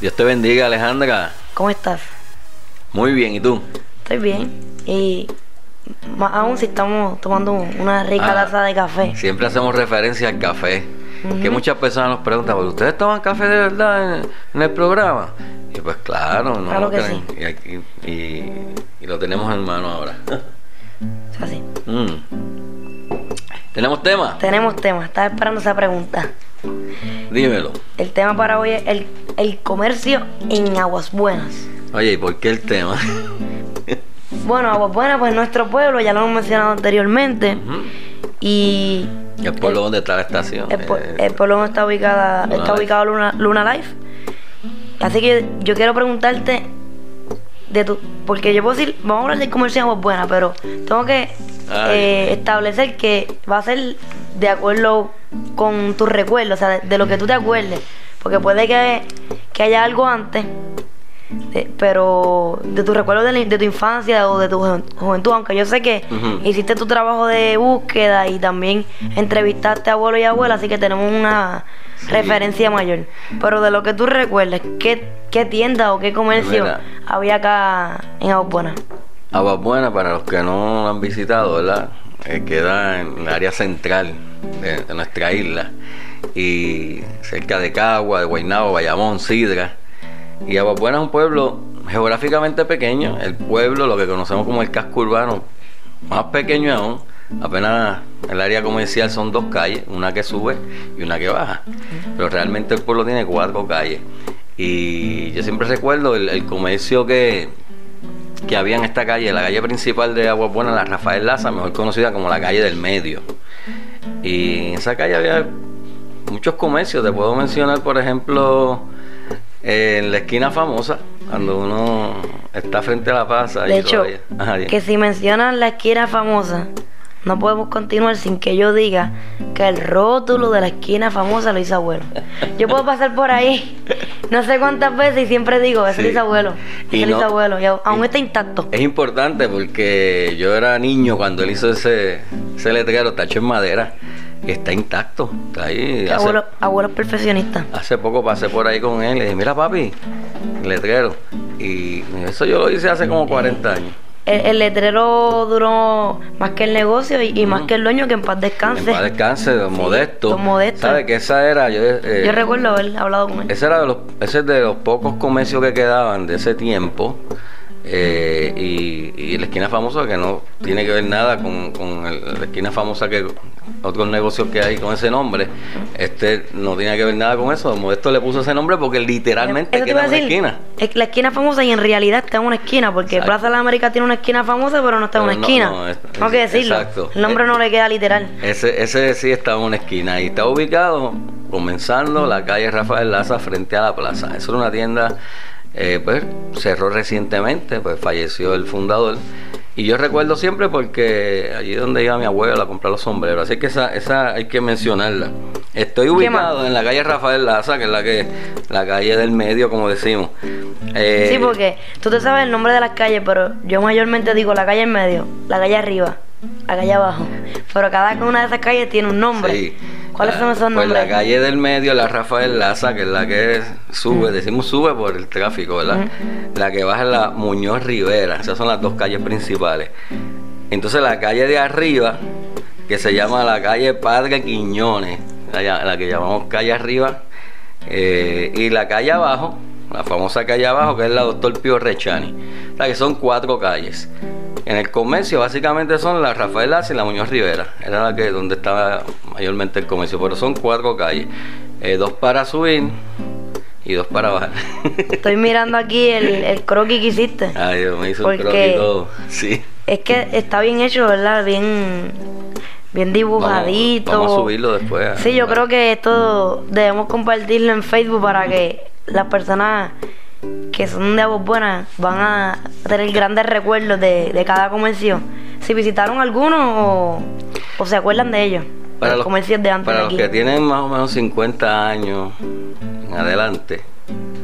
Dios te bendiga, Alejandra. ¿Cómo estás? Muy bien, ¿y tú? Estoy bien. Y más aún si estamos tomando una rica Ah. taza de café. Siempre hacemos referencia al café. Que muchas personas nos preguntan, "¿Pero ¿ustedes toman café de verdad en, en el programa? Y pues claro, no Claro lo que creen. Y, aquí- y- y lo tenemos en mano ahora. Es así. Mm. ¿Tenemos tema? Tenemos tema. Estaba esperando esa pregunta. Dímelo. El tema para hoy es el, el comercio en Aguas Buenas. Oye, ¿y por qué el tema? Bueno, Aguas Buenas, pues nuestro pueblo, ya lo hemos mencionado anteriormente. Y el pueblo donde está la estación. el, Eh, el pueblo donde está ubicada, Luna está ubicado Luna, Luna Life. Así que yo quiero preguntarte de tu, porque yo puedo decir, vamos a hablar del comercio en Aguas Buenas, pero tengo que eh, establecer que va a ser de acuerdo con tus recuerdos, o sea, de, de lo que tú te acuerdes, porque puede que, que haya algo antes, de- pero de tus recuerdos de, tu infancia o de tu ju- juventud, aunque yo sé que hiciste tu trabajo de búsqueda y también entrevistaste a abuelo y abuela, así que tenemos una Sí. referencia mayor. Pero de lo que tú recuerdes, ¿qué, qué tienda o qué comercio Mira. había acá en? Aguas Buenas, para los que no lo han visitado, ¿verdad? Eh, queda en el área central de, de nuestra isla. Y cerca de Cagua, de Guaynabo, Bayamón, Sidra. Y Aguas Buenas es un pueblo geográficamente pequeño. El pueblo, lo que conocemos como el casco urbano, más pequeño aún. Apenas el área comercial son dos calles, una que sube y una que baja. Pero realmente el pueblo tiene cuatro calles. Y yo siempre recuerdo el, comercio que, que había en esta calle, la calle principal de Aguas Buenas, la Rafael Laza, mejor conocida como la calle del medio. Y en esa calle había muchos comercios, te puedo mencionar, por ejemplo, en la esquina famosa, cuando uno está frente a la plaza. De y hecho, Ajá, que si mencionan la esquina famosa, no podemos continuar sin que yo diga que el rótulo de la esquina famosa lo hizo abuelo. Yo puedo pasar por ahí no sé cuántas veces y siempre digo, ese Sí. lo hizo abuelo, Y ese lo hizo no- abuelo, y aún y- está intacto. Es importante porque yo era niño cuando él hizo ese, ese letrero, está hecho en madera, está intacto. Está ahí. Que Hace, abuelo, abuelo perfeccionista. hace poco pasé por ahí con él y dije, mira papi, el letrero. Y eso yo lo hice hace como 40 años. El, el letrero duró más que el negocio y, y más que el dueño que en paz descanse. En paz descanse, don Sí, Modesto. don Modesto. ¿Sabes que esa era? Yo, eh, Yo recuerdo haber hablado con él. Ese era de los, ese es de los pocos comercios que quedaban de ese tiempo. Eh, y, y la esquina famosa que no tiene que ver nada con, con el- la esquina famosa que otros negocios que hay con ese nombre. Este no tiene que ver nada con eso. Modesto le puso ese nombre porque literalmente queda una decir, esquina. Es la esquina famosa y en realidad está en una esquina, porque Exacto. Plaza de la América tiene una esquina famosa, pero no está en una no, esquina. no, es- Tengo que decirlo. exacto. El nombre Eh, no le queda literal. Ese, ese sí está en una esquina y está ubicado comenzando la calle Rafael Laza frente a la plaza. Eso era una tienda, eh, pues cerró recientemente, pues falleció el fundador. Y yo recuerdo siempre porque allí donde iba mi abuela a comprar los sombreros. Así que esa, esa hay que mencionarla. Estoy ubicado en la calle Rafael Laza, que es la que la calle del medio, como decimos. Eh, Sí, porque tú te sabes el nombre de las calles, pero yo mayormente digo la calle en medio, la calle arriba, la calle abajo. Pero cada una de esas calles tiene un nombre. Sí. ¿Cuáles La- son esos pues nombres? la calle del medio, la Rafael Laza, que es la que sube, decimos sube por el tráfico, ¿verdad? La que baja es la Muñoz Rivera, esas son las dos calles principales. Entonces la calle de arriba, que se llama la calle Padre Quiñones, la que llamamos calle arriba, eh, y la calle abajo, la famosa calle abajo, que es la Doctor Pío Rechani. O sea que son cuatro calles. En el comercio básicamente son la Rafael Laza y la Muñoz Rivera. Era la que donde estaba mayormente el comercio. Pero son cuatro calles. Eh, dos para subir y dos para bajar. Estoy mirando aquí el, el croquis que hiciste. Ay, Dios, me hizo un Porque- croquis todo. Sí. Es que está bien hecho, ¿verdad? Bien, bien dibujadito. Vamos, vamos a subirlo después. Sí, yo creo que esto debemos compartirlo en Facebook para que las personas que son de Aguas Buenas van a tener grandes recuerdos de, de cada comercio. Si visitaron alguno o, o se acuerdan de ellos. Para los los, comercios de antes para de los que tienen más o menos 50 años en adelante,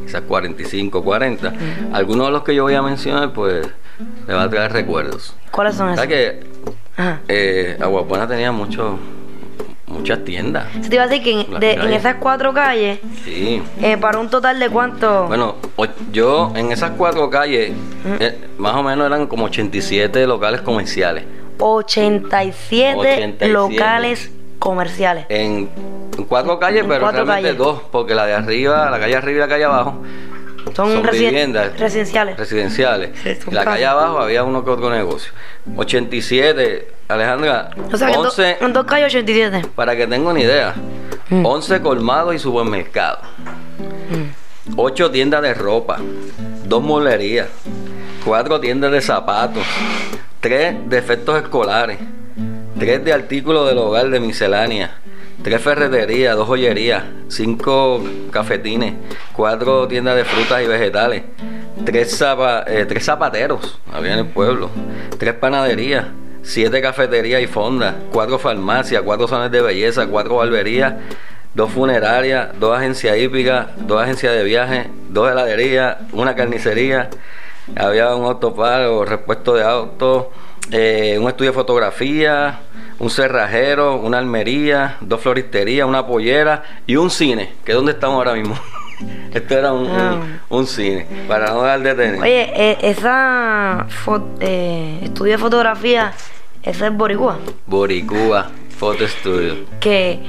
quizás 45, 40, algunos de los que yo voy a mencionar, pues le va a traer recuerdos. ¿Cuáles son esos? ¿Sabes que Ajá. eh, tenía mucho, muchas tiendas? Se te iba a decir que en, de- esas cuatro calles, Sí. eh, para un total de cuánto. Bueno, yo en esas cuatro calles, eh, más o menos eran como 87 locales comerciales. 87, 87. locales comerciales. En, en cuatro calles, En pero cuatro realmente calles. dos, porque la de arriba, la calle arriba y la calle abajo Son, son residen- viviendas. residenciales. residenciales. Sí, Y la calle abajo había uno que otro negocio. 87, Alejandra, O sea, que en, do- 11, en dos calles 87. para que tenga una idea, Mm. 11 colmados y supermercados. Mm. 8 tiendas de ropa, 2 molerías, 4 tiendas de zapatos, 3 de efectos escolares, 3 de artículos del hogar de miscelánea, 3 ferreterías, 2 joyerías, 5 cafetines, 4 tiendas de frutas y vegetales, 3 zapateros, había en el pueblo, 3 panaderías, 7 cafeterías y fondas, 4 farmacias, 4 zonas de belleza, 4 barberías, dos funerarias, dos agencias hípicas, dos agencias de viaje, dos heladerías, una carnicería, había un autoparo, repuesto de autos, eh, un estudio de fotografía, un cerrajero, una almería, dos floristerías, una pollera y un cine, que es donde estamos ahora mismo. Esto era un, un- Ah. un cine, para no dar de tener. Oye, eh, esa eh, estudio de fotografía, ese es Boricua. Boricua Photo Studio. Que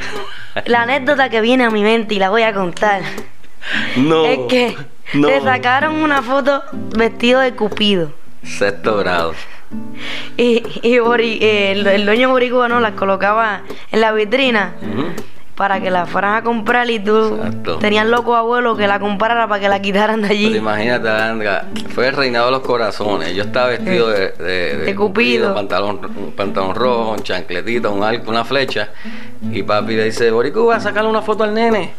la anécdota que viene a mi mente y la voy a contar No. es que no. te sacaron una foto vestido de Cupido. Sexto grado. Y, y eh, el, el dueño de Boricua no las colocaba en la vitrina para que la fueran a comprar y tú Exacto. tenías loco abuelo que la comprara para que la quitaran de Pero allí. imagínate, Andra, fue el reinado de los corazones. Yo estaba vestido de, de, De Cupido. pantalón, un pantalón rojo, un chancletito, un arco, una flecha. Y papi le dice, Boricua, sacarle una foto al nene.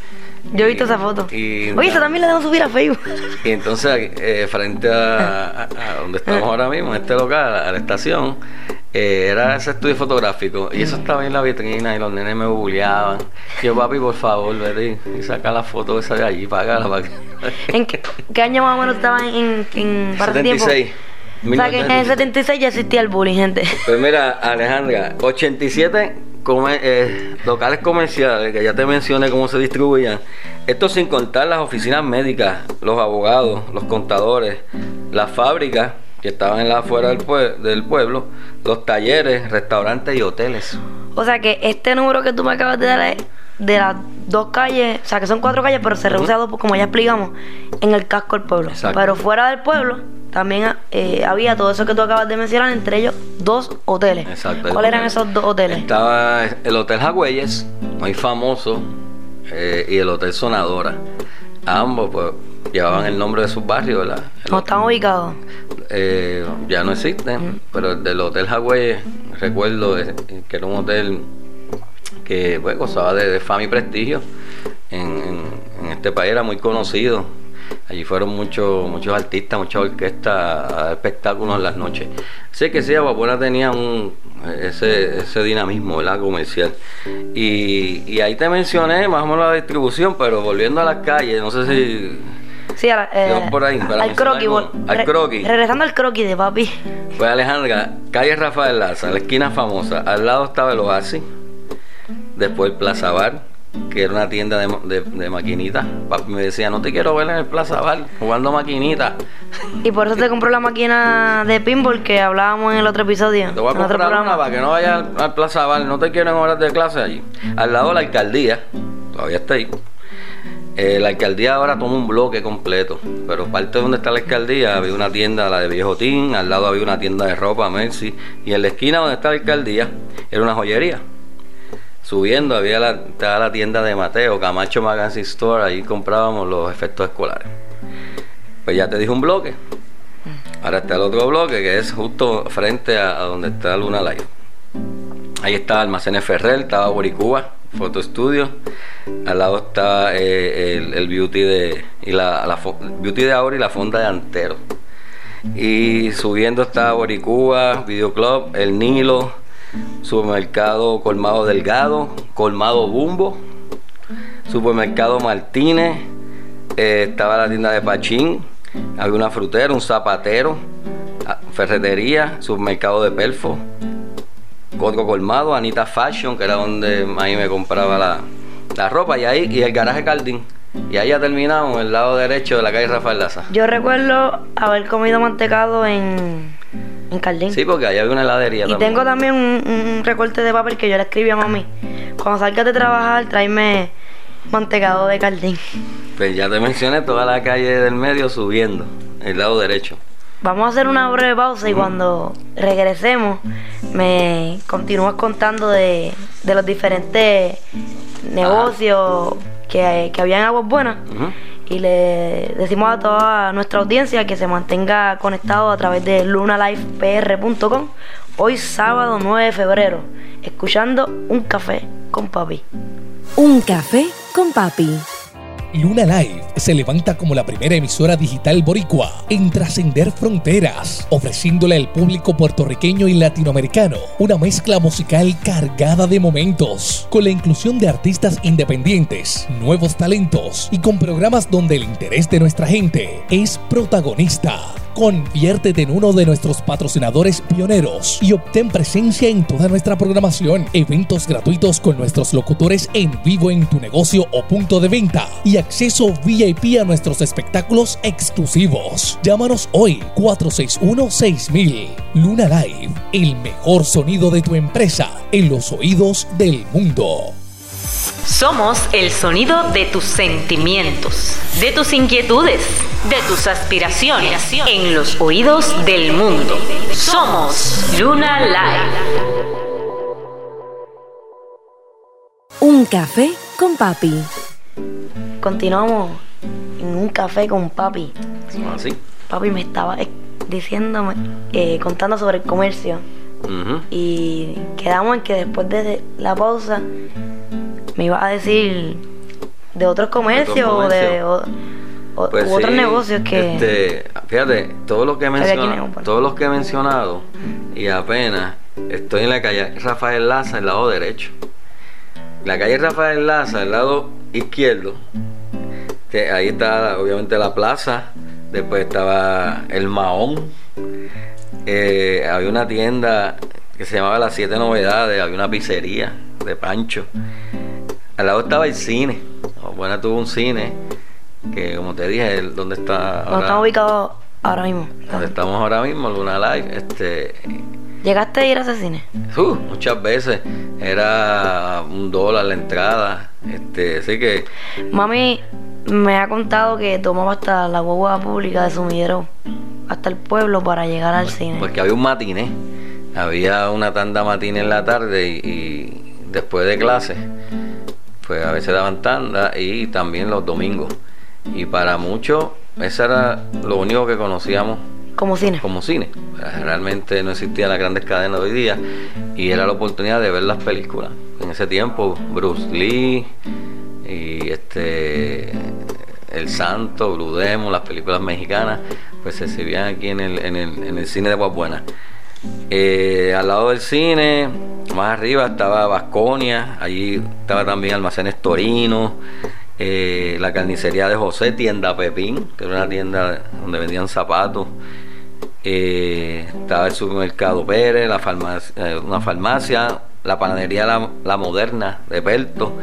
Yo he visto esa foto. y- Oye, esa también la debo subir a Facebook. Y entonces, eh, frente a, a- a donde estamos ahora mismo, en este local, a la estación, eh, era ese estudio fotográfico. Y eso estaba en la vitrina y los nenes me bulleaban. Yo, papi, por favor, vete y, saca la foto esa de allí, págala para que... ¿En qué, qué año más o menos estaba en, en para ese tiempo? 76. O sea, que en el 76 ya existía el bullying, gente. Pues mira, Alejandra, 87 come- eh, locales comerciales, que ya te mencioné cómo se distribuían. Esto sin contar las oficinas médicas, los abogados, los contadores, las fábricas que estaban en la afuera del, pue- del pueblo, los talleres, restaurantes y hoteles. O sea que este número que tú me acabas de dar es de las dos calles, o sea que son cuatro calles, pero se reduce a dos, como ya explicamos, en el casco del pueblo. Exacto. Pero fuera del pueblo también eh, había todo eso que tú acabas de mencionar, entre ellos dos hoteles. Exacto. ¿Cuáles eran esos dos hoteles? Estaba el Hotel Jagüeyes, muy famoso, eh, y el Hotel Sonadora. Ambos pues llevaban el nombre de sus barrios, ¿verdad? ¿Cómo están ubicados? eh, ya no existen, pero el del Hotel Hawái, recuerdo eh, que era un hotel que pues, gozaba de, de fama y prestigio en, en- en este país, era muy conocido. Allí fueron muchos muchos artistas, muchas orquestas a dar espectáculos en las noches. Sé que sí, Aguapuena tenía un, ese, ese dinamismo ¿verdad? comercial. Y, y ahí te mencioné más o menos la distribución, pero volviendo a las calles, no sé si Sí, a la- eh, por ahí, para al croquis. algo. Al re- croquis. Regresando al croquis de papi. Pues Alejandra, calle Rafael Laza, la esquina famosa, al lado estaba el Oasis, después el Plaza Bar, que era una tienda de, de, de maquinitas. Me decía, no te quiero ver en el Plaza Bar jugando maquinitas. Y por eso te compró la máquina de pinball que hablábamos en el otro episodio. Te voy a comprar una programa. para que no vayas al, al Plaza Bar, no te quiero en horas de clase allí. Al lado de la alcaldía, todavía está ahí. Eh, la alcaldía ahora toma un bloque completo, pero parte de donde está la alcaldía había una tienda, la de Viejotín, al lado había una tienda de ropa, Mercy, y en la esquina donde está la alcaldía era una joyería. Subiendo había la, estaba la tienda de Mateo, Camacho Magazine Store, ahí comprábamos los efectos escolares. Pues ya te dije un bloque. Ahora está el otro bloque que es justo frente a, donde está Luna Live. Ahí estaba Almacenes Ferrer, estaba Boricúa, Photo Studio. Al lado está eh, el, beauty de y la, beauty de ahora y la fonda de Antero. Y subiendo está Boricúa, Videoclub, El Nilo, Supermercado Colmado Delgado, Colmado Bumbo, Supermercado Martínez, eh, estaba la tienda de Pachín, había una frutera, un zapatero, ferretería, supermercado de Pelfo, Código Colmado, Anita Fashion, que era donde ahí me compraba la, la ropa, y ahí, y el garaje Cardín. Y ahí ya terminamos, el lado derecho de la calle Rafael Laza. Yo recuerdo haber comido mantecado en, en Cardín. Sí, porque ahí había una heladería y tengo también un, recorte de papel que yo le escribí a mami. Cuando salgas de trabajar, tráeme mantecado de Cardín. Pues ya te mencioné toda la calle del medio subiendo, el lado derecho. Vamos a hacer una breve pausa y cuando regresemos me continúas contando de, de los diferentes negocios que, que había en Aguas Buenas. Y le decimos a toda nuestra audiencia que se mantenga conectado a través de lunalifepr.com hoy sábado 9 de febrero, escuchando Un Café con Papi. Un Café con Papi. Luna Live se levanta como la primera emisora digital boricua en trascender fronteras, ofreciéndole al público puertorriqueño y latinoamericano una mezcla musical cargada de momentos, con la inclusión de artistas independientes, nuevos talentos y con programas donde el interés de nuestra gente es protagonista. Conviértete en uno de nuestros patrocinadores pioneros y obtén presencia en toda nuestra programación, eventos gratuitos con nuestros locutores en vivo en tu negocio o punto de venta y acceso VIP a nuestros espectáculos exclusivos. Llámanos hoy 461-6000. Luna Live, el mejor sonido de tu empresa en los oídos del mundo. Somos el sonido de tus sentimientos, de tus inquietudes, de tus aspiraciones en los oídos del mundo. Somos Luna Live. Un café con papi. Continuamos en un café con papi. ¿Así? Ah, papi me estaba diciéndome, eh, contando sobre el comercio. Y quedamos en que después de la pausa me iba a decir de otros comercios o de pues otros negocios que este, fíjate todo lo que he mencionado todos los que he mencionado y apenas estoy en la calle Rafael Laza el lado derecho. La calle Rafael Laza el lado izquierdo que ahí está obviamente la plaza después estaba el Mahón eh, había una tienda que se llamaba las siete novedades había una pizzería de Pancho al lado estaba el cine. Buena tuvo un cine que, como te dije, donde está. Ahora, estamos ubicados ahora mismo. Donde estamos ahora mismo, Luna Live. Este, ¿Llegaste a ir a ese cine? Uh, muchas veces. Era un dólar la entrada. Este, así que. Mami me ha contado que tomaba hasta la guagua pública de sumidero hasta el pueblo para llegar al cine. Porque había un matiné. Había una tanda matiné en la tarde y, y después de clase pues a veces daban tanda y también los domingos. Y para muchos, eso era lo único que conocíamos. Como cine. Como cine. Realmente no existían las grandes cadenas de hoy día y era la oportunidad de ver las películas. En ese tiempo, Bruce Lee y este El Santo, Blue Demon, las películas mexicanas, pues se exhibían aquí en el, cine de Guapuena. Eh, al lado del cine, más arriba estaba Vasconia, allí estaba también Almacenes Torino, eh, la carnicería de José, tienda Pepín, que era una tienda donde vendían zapatos. Eh, estaba el supermercado Pérez, la farmacia, una farmacia, la panadería la, Moderna de Perto,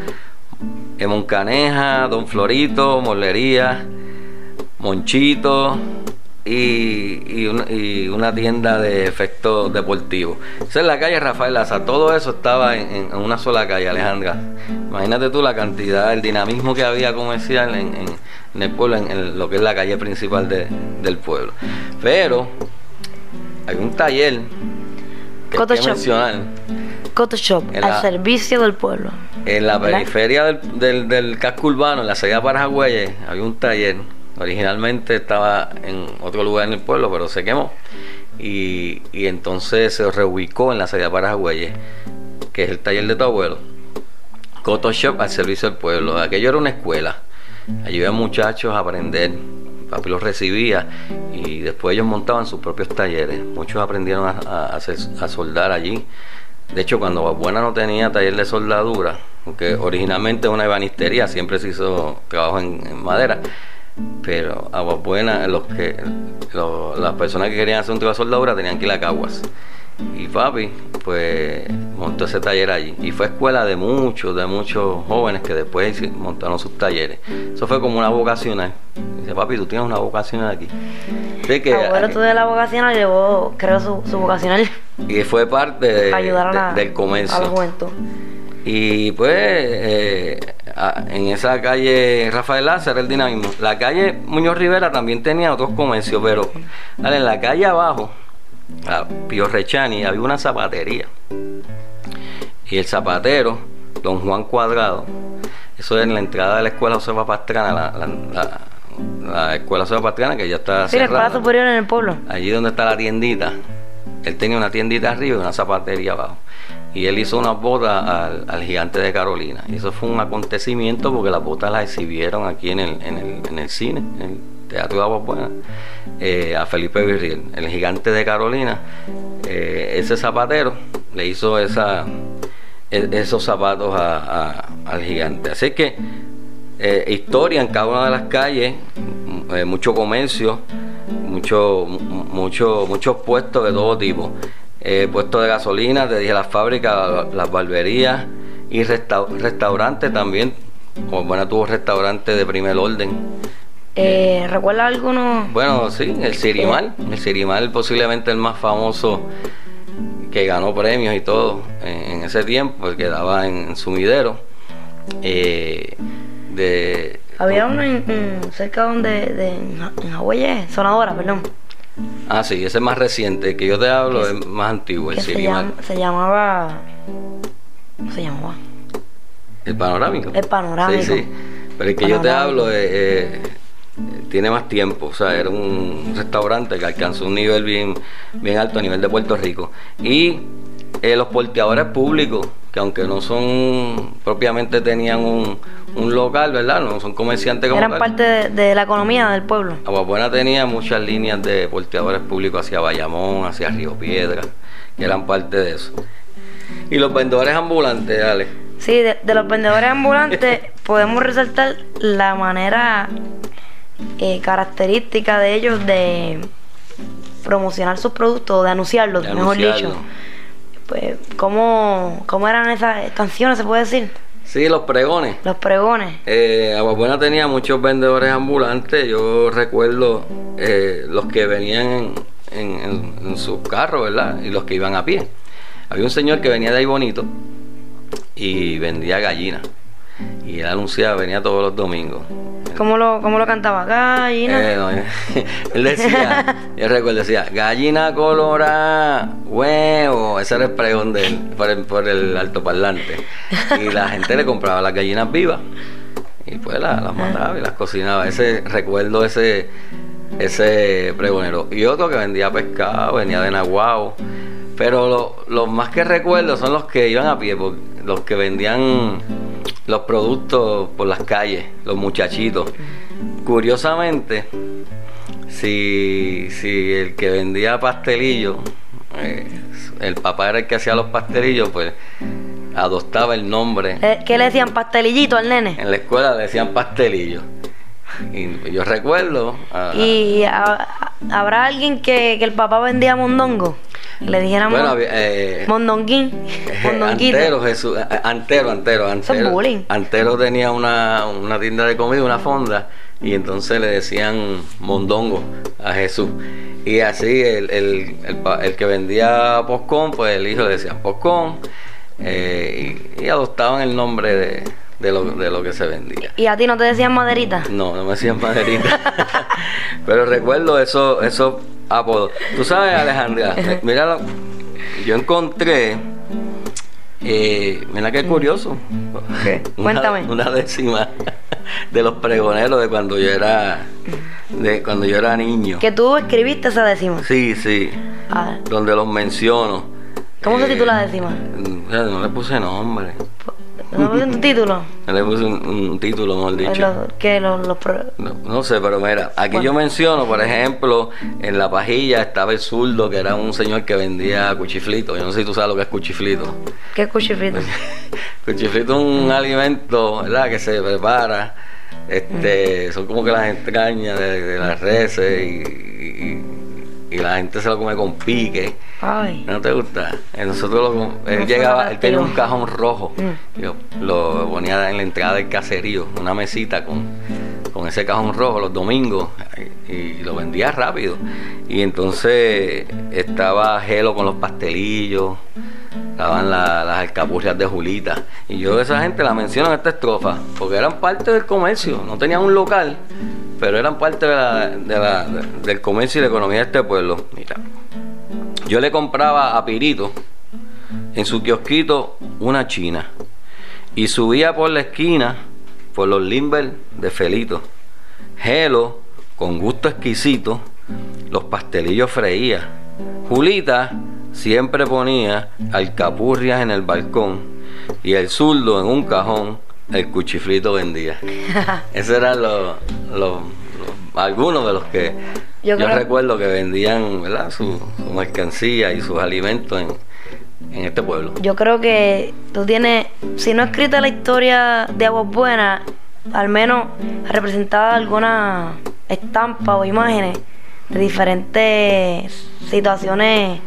Moncaneja, Don Florito, Molería, Monchito, y, una, tienda de efectos deportivos. Esa es la calle Rafael Laza. Todo eso estaba en, una sola calle, Alejandra. Imagínate tú la cantidad, el dinamismo que había comercial en, el pueblo, en, lo que es la calle principal del pueblo. Pero hay un taller que hay que mencionar. Shop, al servicio del pueblo. En la periferia del, del, casco urbano, en la salida para Jagüeyes, había un taller Originalmente estaba en otro lugar en el pueblo, pero se quemó. Y, entonces se reubicó en la salida para Jagüeyes, que es el taller de tu abuelo. Coto Shop al servicio del pueblo. Aquello era una escuela. Allí iban muchachos a aprender. Papi los recibía y después ellos montaban sus propios talleres. Muchos aprendieron a, a- a a soldar allí. De hecho, cuando Buena no tenía taller de soldadura, porque originalmente una ebanistería, siempre se hizo trabajo en, madera, pero a Buena, los que, las personas que querían hacer un trabajo de soldadura tenían que ir a Caguas. Y papi, pues montó ese taller allí. Y fue escuela de muchos, de muchos jóvenes que después montaron sus talleres. Eso fue como una vocacional. Dice, papi, tú tienes una vocacional aquí. Así que, Abuelo estudió la vocacional llevó, creo, su, su vocacional y fue parte de- ayudar a de- la, del a la comercio. juventud. Y pues eh, en esa calle Rafael Lázaro el dinamismo. La calle Muñoz Rivera también tenía otros comercios, pero dale, en la calle abajo, a Pío Rechani, había una zapatería. Y el zapatero, don Juan Cuadrado, eso es en la entrada de la escuela Josefa Pastrana, la, la- la- la escuela Josefa Pastrana que ya está Sí, la escuela cerrada. superior en el pueblo. Allí donde está la tiendita, él tenía una tiendita arriba y una zapatería abajo. Y él hizo unas botas al, al gigante de Carolina. Y eso fue un acontecimiento porque las botas las exhibieron aquí en el, en el, en el cine, en el Teatro de Aguas Buenas, eh, a Felipe Virriel, el gigante de Carolina. eh, ese zapatero le hizo esa, e- esos zapatos al gigante. Así que eh, historia en cada una de las calles, mucho comercio, mucho, mucho, muchos puestos de todo tipo. Eh, puestos de gasolina, te dije las fábricas, la- las barberías y resta- restaurantes también. Como bueno, tuvo restaurantes de primer orden. Eh, ¿Recuerda alguno? Bueno, sí, el Sirimal. El Sirimal posiblemente el más famoso que ganó premios y todo en, ese tiempo, el que daba en, en sumidero. Eh, de, Había uno en, en- cerca donde, de, en en Sonadora, perdón. Ah, sí, ese es más reciente. El que yo te hablo es más antiguo, el se, llama- se llamaba. ¿Cómo se llamaba? El panorámico. El panorámico. Sí, sí. Pero el que yo te hablo eh, tiene más tiempo. O sea, era un restaurante que alcanzó un nivel bien, bien alto a nivel de Puerto Rico. Y eh, los porteadores públicos, que aunque no son propiamente tenían un, un local, ¿verdad? No son comerciantes como Eran tal. parte de, de la economía del pueblo. Aguabuena tenía muchas líneas de porteadores públicos hacia Bayamón, hacia Río Piedra, que eran parte de eso. Y los vendedores ambulantes, dale. Sí, de, de los vendedores ambulantes podemos resaltar la manera eh, característica de ellos de promocionar sus productos, de anunciarlos, de mejor anunciarlo. dicho. Pues, ¿cómo, ¿cómo eran esas canciones, se puede decir? Sí, los pregones. Los pregones. Eh, Aguabuena tenía muchos vendedores ambulantes. Yo recuerdo eh, los que venían en, en, en- en sus carros, ¿verdad? Y los que iban a pie. Había un señor que venía de ahí bonito y vendía gallinas. Y él anunciaba, venía todos los domingos. ¿Cómo lo, cómo lo cantaba? Gallina. Eh, no, él decía, yo recuerdo, decía, gallina colorada, huevo, ese era el pregón de él, por el, por el altoparlante. Y la gente le compraba las gallinas vivas y pues la- las mataba y las cocinaba. Ese recuerdo ese ese pregonero. Y otro que vendía pescado, venía de Nahuao. Pero lo- los más que recuerdo son los que iban a pie, los que vendían los productos por las calles, los muchachitos. Curiosamente, si, si el que vendía pastelillos, eh, el papá era el que hacía los pastelillos, pues adoptaba el nombre. Eh, ¿Qué le decían? Pastelillito al nene. En la escuela le decían pastelillos. Y yo recuerdo. ¿Y ha- habrá alguien que, que el papá vendía mondongo? Le dijéramos bueno, eh, mondonguín, mondonguito. Antero, Jesús, eh, Antero, Antero, Antero. bullying. Antero tenía una, una tienda de comida, una fonda, y entonces le decían mondongo a Jesús. Y así el, el, el, que vendía poscón, pues el hijo le decía poscón, eh, y, y adoptaban el nombre de, de, lo, de lo que se vendía. ¿Y a ti no te decían maderita? No, no me decían maderita. Pero recuerdo eso, esos apodos. Tú sabes, Alejandra, eh, mira, lo- yo encontré, eh, mira qué curioso. ¿Qué? Una- Cuéntame. Una, décima de los pregoneros de cuando yo era, de cuando yo era niño. Que tú escribiste esa décima. Sí, sí, Ah, donde los menciono. ¿Cómo se Eh, titula la décima? No le puse nombre. ¿No puse un título? Le puse un, un título, mejor dicho. Lo- pro- No, no sé, pero mira, aquí yo menciono, por ejemplo, en la pajilla estaba el zurdo, que era un señor que vendía cuchiflito. Yo no sé si tú sabes lo que es cuchiflito. ¿Qué cuchifrito? Cuchifrito es un alimento, ¿verdad? Que se prepara. Este, son como que las entrañas de, de las reses y, y- y la gente se lo come con pique. Ay. ¿No te gusta? Eh, Nosotros lo, él No llegaba, él tenía un cajón rojo. Mm. Yo lo ponía en la entrada del caserío, una mesita con, con ese cajón rojo los domingos y, y lo vendía rápido. Y entonces estaba Gelo con los pastelillos, estaban la- las alcapurrias de Julita. Y yo esa gente la menciono en esta estrofa, porque eran parte del comercio, no tenían un local, pero eran parte de la- de la- del comercio y la economía de este pueblo. Mira. Yo le compraba a Pirito en su kiosquito una china y subía por la esquina por los limber de Felito. Gelo, con gusto exquisito, los pastelillos freía. Julita siempre ponía alcapurrias en el balcón y el zurdo en un cajón el cuchifrito vendía. Esos eran los, los- los- algunos de los que yo, Yo creo- recuerdo que vendían ¿verdad? Su, su mercancía y sus alimentos en, en este pueblo. Yo creo que tú tienes, si no escrita la historia de Aguas Buenas, al menos representada alguna estampa o imágenes diferentes situaciones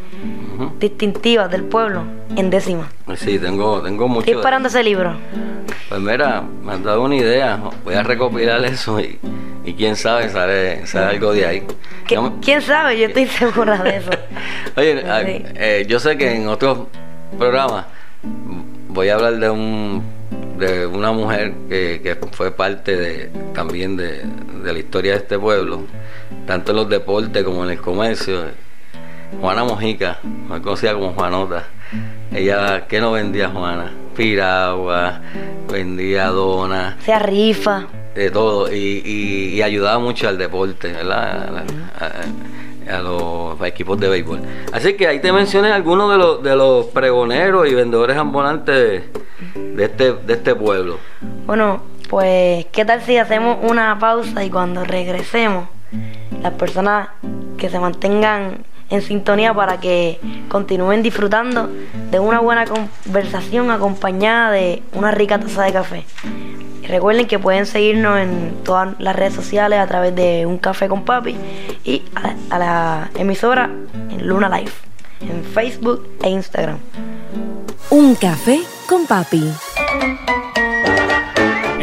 distintivas del pueblo en décima. Sí, tengo, tengo mucho. Estoy de- esperando ese libro. Pues mira, me has dado una idea. Voy a recopilar eso y, y quién sabe, sale, sale algo de ahí. Me- ¿Quién sabe? Yo estoy segura de eso. Oye, Sí. ah, eh, yo sé que en otros programas voy a hablar de un de una mujer que, que fue parte de también de, de la historia de este pueblo, tanto en los deportes como en el comercio. Juana Mojica, más conocida como Juanota. Ella, ¿qué no vendía Juana? Piragua, vendía donas, Sea rifa. de todo y, y- y ayudaba mucho al deporte, ¿verdad? A, a- a los equipos de béisbol. Así que ahí te mencioné algunos de los, de los pregoneros y vendedores ambulantes de, este, de este pueblo. Bueno, pues, ¿qué tal si hacemos una pausa y cuando regresemos, las personas que se mantengan en sintonía para que continúen disfrutando de una buena conversación acompañada de una rica taza de café? Y recuerden que pueden seguirnos en todas las redes sociales a través de Un Café con Papi y a, la emisora en Luna Live, en Facebook e Instagram. Un café con papi.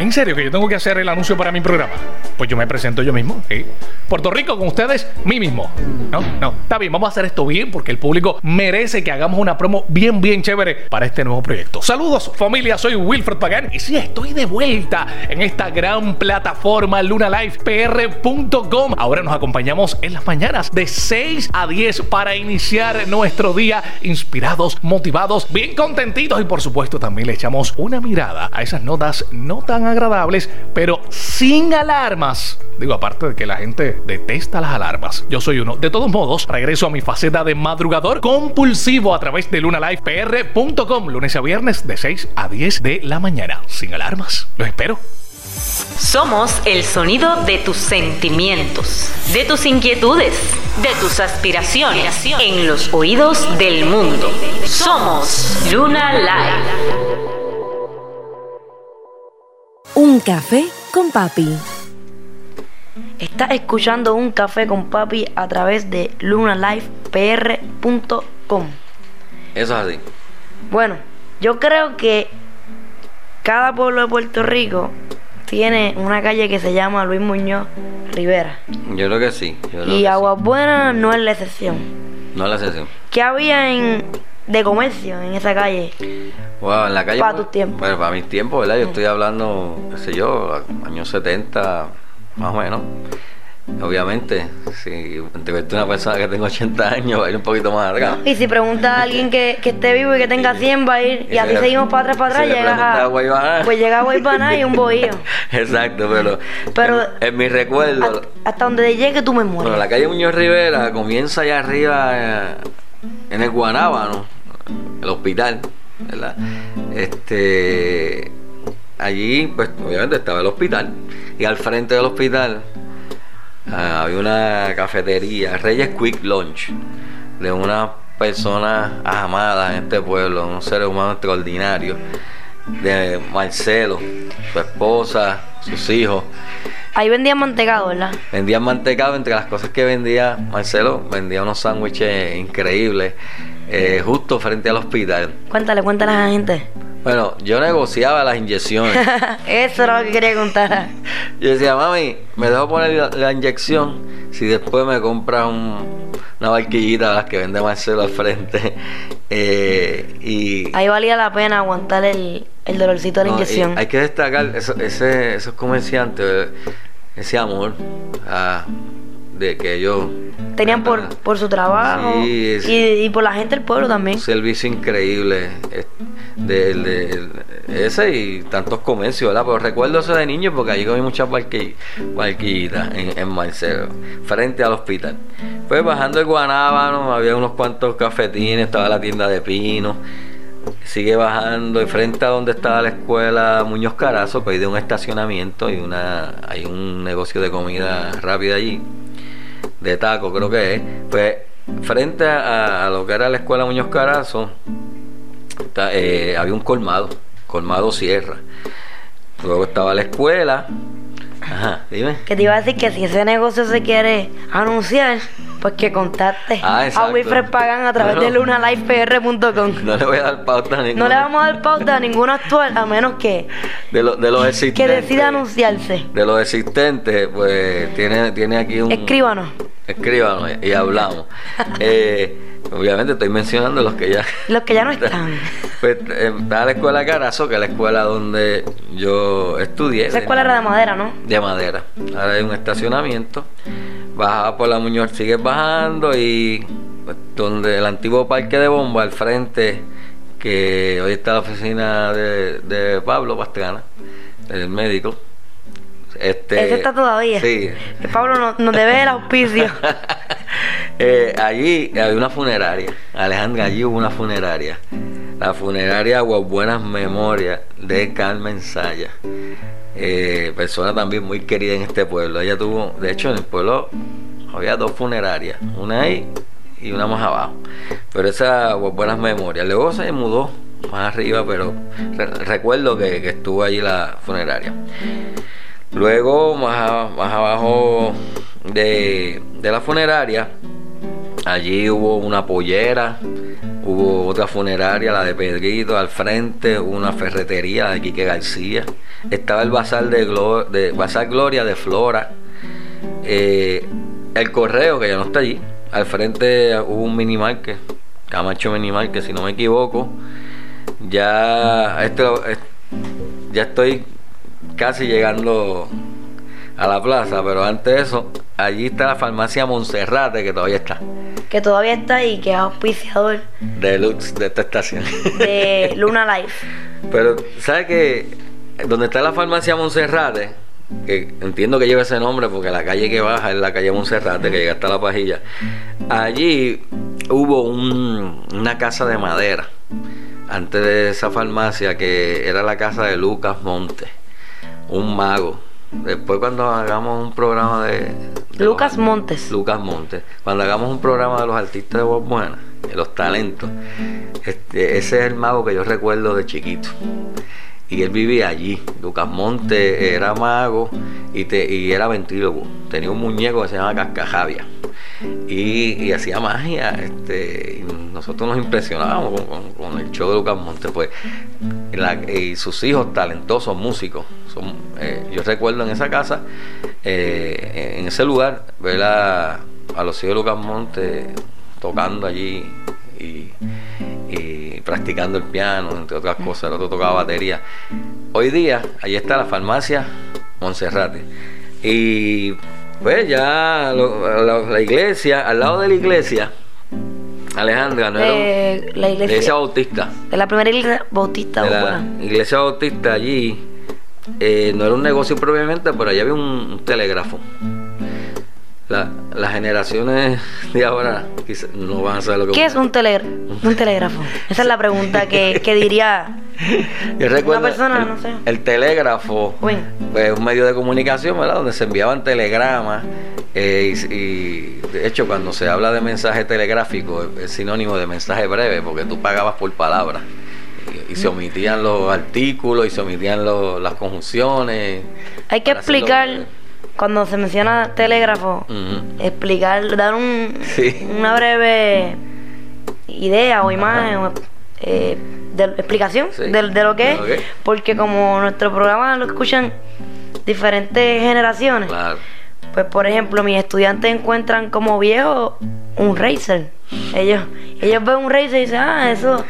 ¿En serio que yo tengo que hacer el anuncio para mi programa? Pues yo me presento yo mismo. ¿sí? Puerto Rico con ustedes, mí mismo. No, no. Está bien, vamos a hacer esto bien porque el público merece que hagamos una promo bien, bien chévere para este nuevo proyecto. Saludos, familia. Soy Wilfred Pagán y sí, estoy de vuelta en esta gran plataforma lunalifepr.com. Ahora nos acompañamos en las mañanas de 6 a 10 para iniciar nuestro día inspirados, motivados, bien contentitos y por supuesto también le echamos una mirada a esas notas no tan agradables, pero sin alarmas. Digo, aparte de que la gente detesta las alarmas. Yo soy uno. De todos modos, regreso a mi faceta de madrugador compulsivo a través de lunalifepr.com, lunes a viernes de 6 a 10 de la mañana. Sin alarmas. Los espero. Somos el sonido de tus sentimientos, de tus inquietudes, de tus aspiraciones en los oídos del mundo. Somos Luna Live. Un café con papi. Estás escuchando un café con papi a través de lunalifepr.com. Eso es así. Bueno, yo creo que cada pueblo de Puerto Rico tiene una calle que se llama Luis Muñoz Rivera. Yo creo que sí. yo creo que Y sí. Aguas Buenas no es la excepción. No es la excepción. ¿Qué había en, de comercio en esa calle? Wow, en la calle. Para tus tiempos. Bueno, para mis tiempos, ¿verdad? Yo estoy hablando, qué sé yo, años 70, más o menos. Obviamente, si entrevisté a una persona que tengo 80 años, va a ir un poquito más atrás. Y si pregunta a alguien que, que esté vivo y que tenga 100 va a ir y Y así si le- seguimos para atrás, para si atrás, llegas pregunta a... a Guaybaná. Pues llega a Guaybaná y un bohío. Exacto, pero, Pero- en, en mi recuerdo, Hasta, hasta donde llegue tu memoria. bueno, la calle Muñoz Rivera comienza allá arriba eh, en el Guanábano, el hospital. ¿verdad? Este, allí, pues obviamente estaba el hospital y al frente del hospital ah, había una cafetería, Reyes Quick Lunch, de unas personas amadas en este pueblo, un ser humano extraordinario, de Marcelo, su esposa, sus hijos. Ahí vendían mantecado, ¿verdad? Vendían mantecado, entre las cosas que vendía Marcelo, vendía unos sándwiches increíbles, eh, justo frente al hospital. Cuéntale, cuéntale a la gente. Bueno, yo negociaba las inyecciones. Eso era lo que quería contar. Yo decía, mami, me dejo poner la, la inyección si después me compras un- una barquillita las que vende Marcelo al frente. Eh, y Ahí valía la pena aguantar el, el dolorcito de la no, inyección. hay que destacar eso- ese, esos comerciantes, ese amor de que ellos Tenían por, por su trabajo Sí, es- y, y por la gente del pueblo también. un servicio increíble de, de- de- ese y tantos comercios, ¿verdad? Pero recuerdo eso de niño porque allí comí muchas barqui- barquillitas en, en Marcelo, frente al hospital. Pues bajando el Guanábano había unos cuantos cafetines, estaba la tienda de pino. Sigue bajando y frente a donde estaba la escuela Muñoz Carazo, pues hay de un estacionamiento y una hay un negocio de comida rápida allí de taco creo que es, pues frente a, a lo que era la escuela Muñoz Carazo, ta- eh, había un colmado, colmado Sierra. Luego estaba la escuela. Ajá, dime. Que te iba a decir que si ese negocio se quiere anunciar, pues que contacte Ah, a. Wilfred Pagan a través de lunalifepr.com. No le voy a dar pauta a No ninguno le vamos a dar pauta a ninguno actual, a menos que, de, lo- de los que existentes. decida anunciarse. De los existentes, pues tiene, tiene aquí un. Escríbanos. Escríbanos y hablamos. Eh, obviamente estoy mencionando los que ya. Los que ya no están. Pues eh, está la escuela Carazo, que es la escuela donde yo estudié. Esa escuela era de madera, ¿no? de madera. Ahora hay un estacionamiento. Bajaba por la Muñoz, sigues bajando y pues, donde el antiguo parque de bomba al frente, que hoy está la oficina de, de Pablo Pastrana, el médico. Este, Ese está todavía. Sí. Pablo nos, nos debe el auspicio. Eh, allí había una funeraria. Alejandra, allí hubo una funeraria. La funeraria Buenas Memorias de Carmen Saya. Eh, persona también muy querida en este pueblo. Ella tuvo, de hecho, en el pueblo había dos funerarias, una ahí y una más abajo. Pero esa Buenas Memorias. Luego se mudó más arriba, pero re- recuerdo que, que estuvo allí la funeraria. Luego, más, más abajo de, de la funeraria, allí hubo una pollera, hubo otra funeraria, la de Pedrito, al frente, una ferretería, la de Quique García. Estaba el Bazar, de, Glo- de Gloria de Flora. Eh, el correo, que ya no está allí. Al frente hubo un minimarket, Camacho Minimarket, si no me equivoco. Ya, esto, es- ya estoy casi llegando a la plaza, pero antes de eso, allí está la farmacia Monserrate, que todavía está, que todavía está ahí, que es auspiciador deluxe de esta estación. de Luna Life. pero, ¿sabes qué? Donde está la farmacia Monserrate, que entiendo que lleva ese nombre porque la calle que baja es la calle Monserrate, que llega hasta la pajilla, allí hubo un- una casa de madera, antes de esa farmacia, que era la casa de Lucas Montes, un mago. Después cuando hagamos un programa de... de Lucas los- Montes. Lucas Montes. Cuando hagamos un programa de los artistas de voz buena, de los talentos, este, ese es el mago que yo recuerdo de chiquito. Y él vivía allí. Lucas Montes era mago y, te, y era ventrílogo. Tenía un muñeco que se llama Cascajavia. Y, hacía magia. Este, nosotros nos impresionábamos con, el show de Lucas Montes. Pues, y sus hijos talentosos músicos. Eh, yo recuerdo en esa casa, eh, en ese lugar, ver a, los hijos de Lucas Montes tocando allí y practicando el piano, entre otras cosas. El otro tocaba batería. Hoy día, allí está la farmacia Monserrate. Y pues ya lo- la, la iglesia, al lado de la iglesia, Alejandra, no era un- la iglesia. iglesia bautista De la primera iglesia bautista. de la iglesia bautista allí eh, no era un negocio propiamente, pero allí había un, un telégrafo. La- las generaciones de ahora quizá no van a saber lo que ¿Qué es un, tele- un telégrafo? Esa es la pregunta que, que diría. Yo recuerdo Una persona, el, no sé. el telégrafo, Uy. pues, un medio de comunicación, ¿verdad? Donde se enviaban telegramas. eh, y, y, de hecho, cuando se habla de mensaje telegráfico, es sinónimo de mensaje breve, porque tú pagabas por palabra. Y, se omitían los artículos y se omitían los- las conjunciones. Hay que explicar. Cuando se menciona telégrafo, explicar, dar un, Sí. una breve idea o imagen, o, eh, de, explicación Sí, de, de lo que es, porque como nuestro programa lo escuchan diferentes generaciones, Claro. pues por ejemplo mis estudiantes encuentran como viejo un racer, ellos, ellos ven un racer y dicen, ah, eso,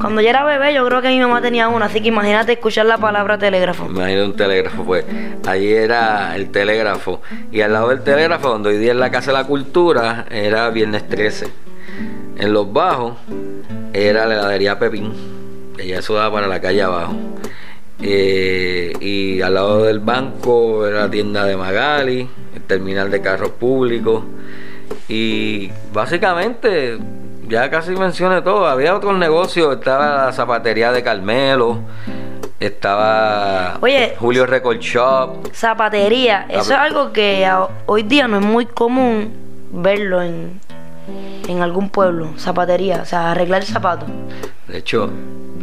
cuando yo era bebé yo creo que mi mamá tenía uno, así que imagínate escuchar la palabra telégrafo. Imagínate un telégrafo, pues. Allí era el telégrafo. Y al lado del telégrafo, donde hoy día es la Casa de la Cultura, era Viernes 13. En los bajos era la heladería Pepín. Que ya eso daba para la calle abajo. Eh, y al lado del banco era la tienda de Magali, el terminal de carros públicos. Y básicamente, ya casi mencioné todo. Había otros negocios, estaba la zapatería de Carmelo, estaba Oye. Julio Record Shop. Zapatería, eso es Hab- algo que hoy día no es muy común verlo en, en algún pueblo, zapatería, o sea, arreglar zapatos. De hecho,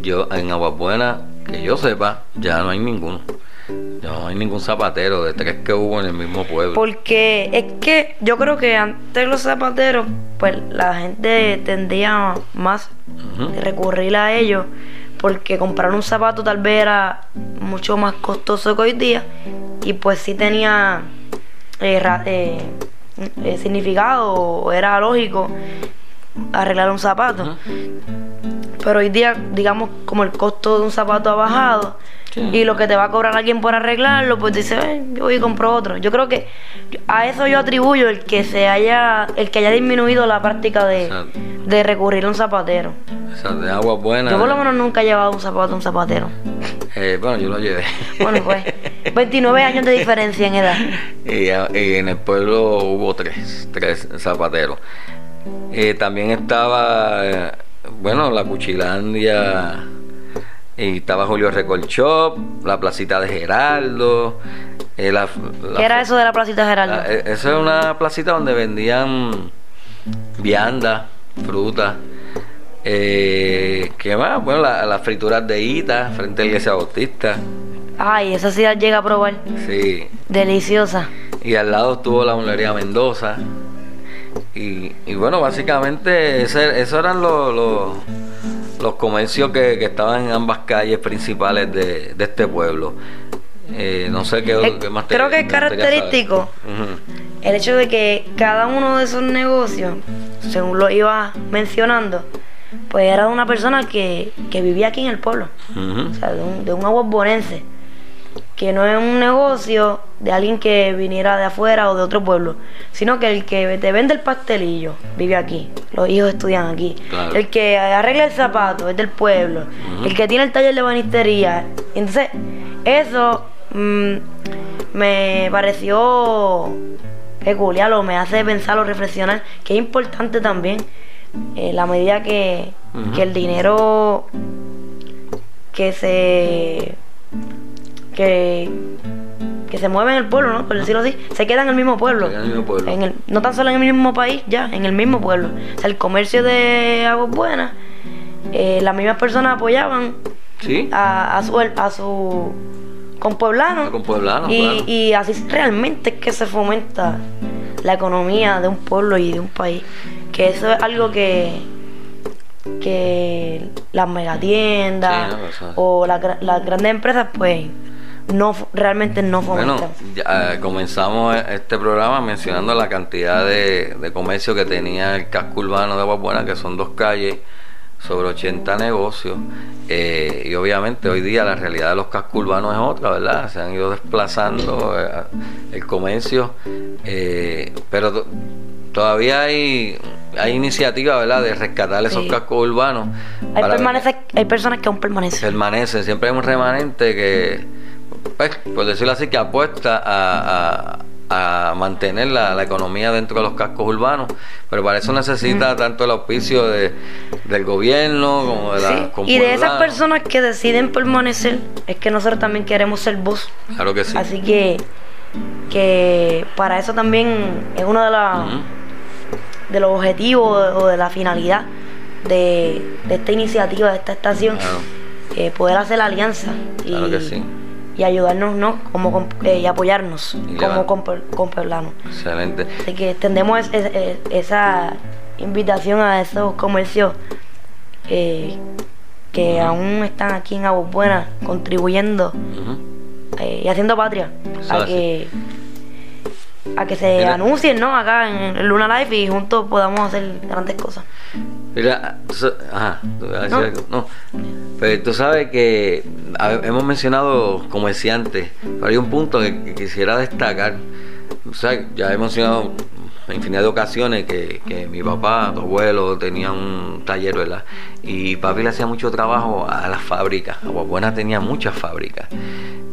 yo en Aguas Buenas, que yo sepa, ya no hay ninguno. No hay ningún zapatero de tres que hubo en el mismo pueblo. Porque es que yo creo que antes los zapateros, pues la gente tendía más de recurrir a ellos, porque comprar un zapato tal vez era mucho más costoso que hoy día, y pues sí tenía eh, eh, eh, significado, o era lógico arreglar un zapato. Pero hoy día, digamos, como el costo de un zapato ha bajado Sí. y lo que te va a cobrar alguien por arreglarlo, pues dices, "Eh, yo voy y compro otro. Yo creo que a eso yo atribuyo el que se haya, el que haya disminuido la práctica de, Exacto. de recurrir a un zapatero. O sea, de Aguas Buenas. Yo por lo menos nunca he llevado un zapato a un zapatero. eh, bueno, yo lo llevé. Bueno, pues 29 años de diferencia en edad. y, a- y en el pueblo hubo tres, tres zapateros. Eh, también estaba, eh, bueno, la Cuchilandia, y estaba Julio Record Shop, la placita de Geraldo. eh, la- la- ¿Qué era eso de la placita Geraldo? la- eh, esa es una placita donde vendían vianda, fruta. Eh, ¿Qué más? Bueno, la- las frituras de Ita, frente a iglesia bautista. Ay, esa la llega a probar. Sí, Deliciosa. y al lado estuvo la mueblería Mendoza. Y, y bueno, básicamente ese- esos eran los, los, los comercios que, que estaban en ambas calles principales de, de este pueblo. Eh, no sé qué, Eh, qué más te- creo que es característico. El hecho de que cada uno de esos negocios, según lo iba mencionando, pues era de una persona que, que vivía aquí en el pueblo. O sea, de un, de un aguasbonense. Que no es un negocio de alguien que viniera de afuera o de otro pueblo, sino que el que te vende el pastelillo vive aquí. Los hijos estudian aquí. Claro. El que arregla el zapato es del pueblo. El que tiene el taller de banistería. Entonces, eso mm, me pareció peculiar o me hace pensar o reflexionar que es importante también eh, la medida que, que el dinero que se que, que se mueve en el pueblo, ¿no? Por decirlo así, se queda en el mismo pueblo. En el mismo pueblo. En el- no tan solo en el mismo país, ya, en el mismo pueblo. O sea, el comercio de Aguas Buenas, eh, las mismas personas apoyaban Sí, a, a su a su compueblano. con pueblanos, y, claro. y así realmente es que se fomenta la economía de un pueblo y de un país. Que eso es algo que que las megatiendas Sí, no, o las grandes empresas pues no realmente no Bueno, fomentan. ya, eh, comenzamos este programa mencionando la cantidad de, de comercio que tenía el casco urbano de Aguas Buenas, que son dos calles, sobre 80 negocios. eh, y obviamente hoy día la realidad de los cascos urbanos es otra, ¿verdad? Se han ido desplazando eh, el comercio, eh, pero to- todavía hay, hay iniciativas, ¿verdad?, de rescatar esos Sí. cascos urbanos. Hay, permanece- hay personas que aún permanecen. permanece, siempre hay un remanente que, pues, por decirlo así, que apuesta a, a- a mantener la, la, economía dentro de los cascos urbanos, pero para eso necesita tanto el auspicio de, del gobierno como de la Y de esas personas que deciden permanecer, es que nosotros también queremos ser voz. Claro que sí. Así que, que para eso también es uno de, la, de los objetivos o de la finalidad de, esta iniciativa, de esta estación, eh, poder hacer la alianza. Claro que sí y ayudarnos, ¿no? Como, eh, y apoyarnos como compeblanos. Excelente. Así que extendemos esa invitación a esos comercios eh, que aún están aquí en Aguas Buenas contribuyendo eh, y haciendo patria a que a que se anuncien, ¿no? Acá en, Luna Life y juntos podamos hacer grandes cosas. Mira, ajá, ¿No? Pero tú sabes que hemos mencionado, como decía antes, pero hay un punto que, quisiera destacar. O sea, ya he mencionado en infinidad de ocasiones que, que mi papá, tu abuelo, tenía un taller, ¿verdad? Y papi le hacía mucho trabajo a las fábricas. Buena tenía muchas fábricas.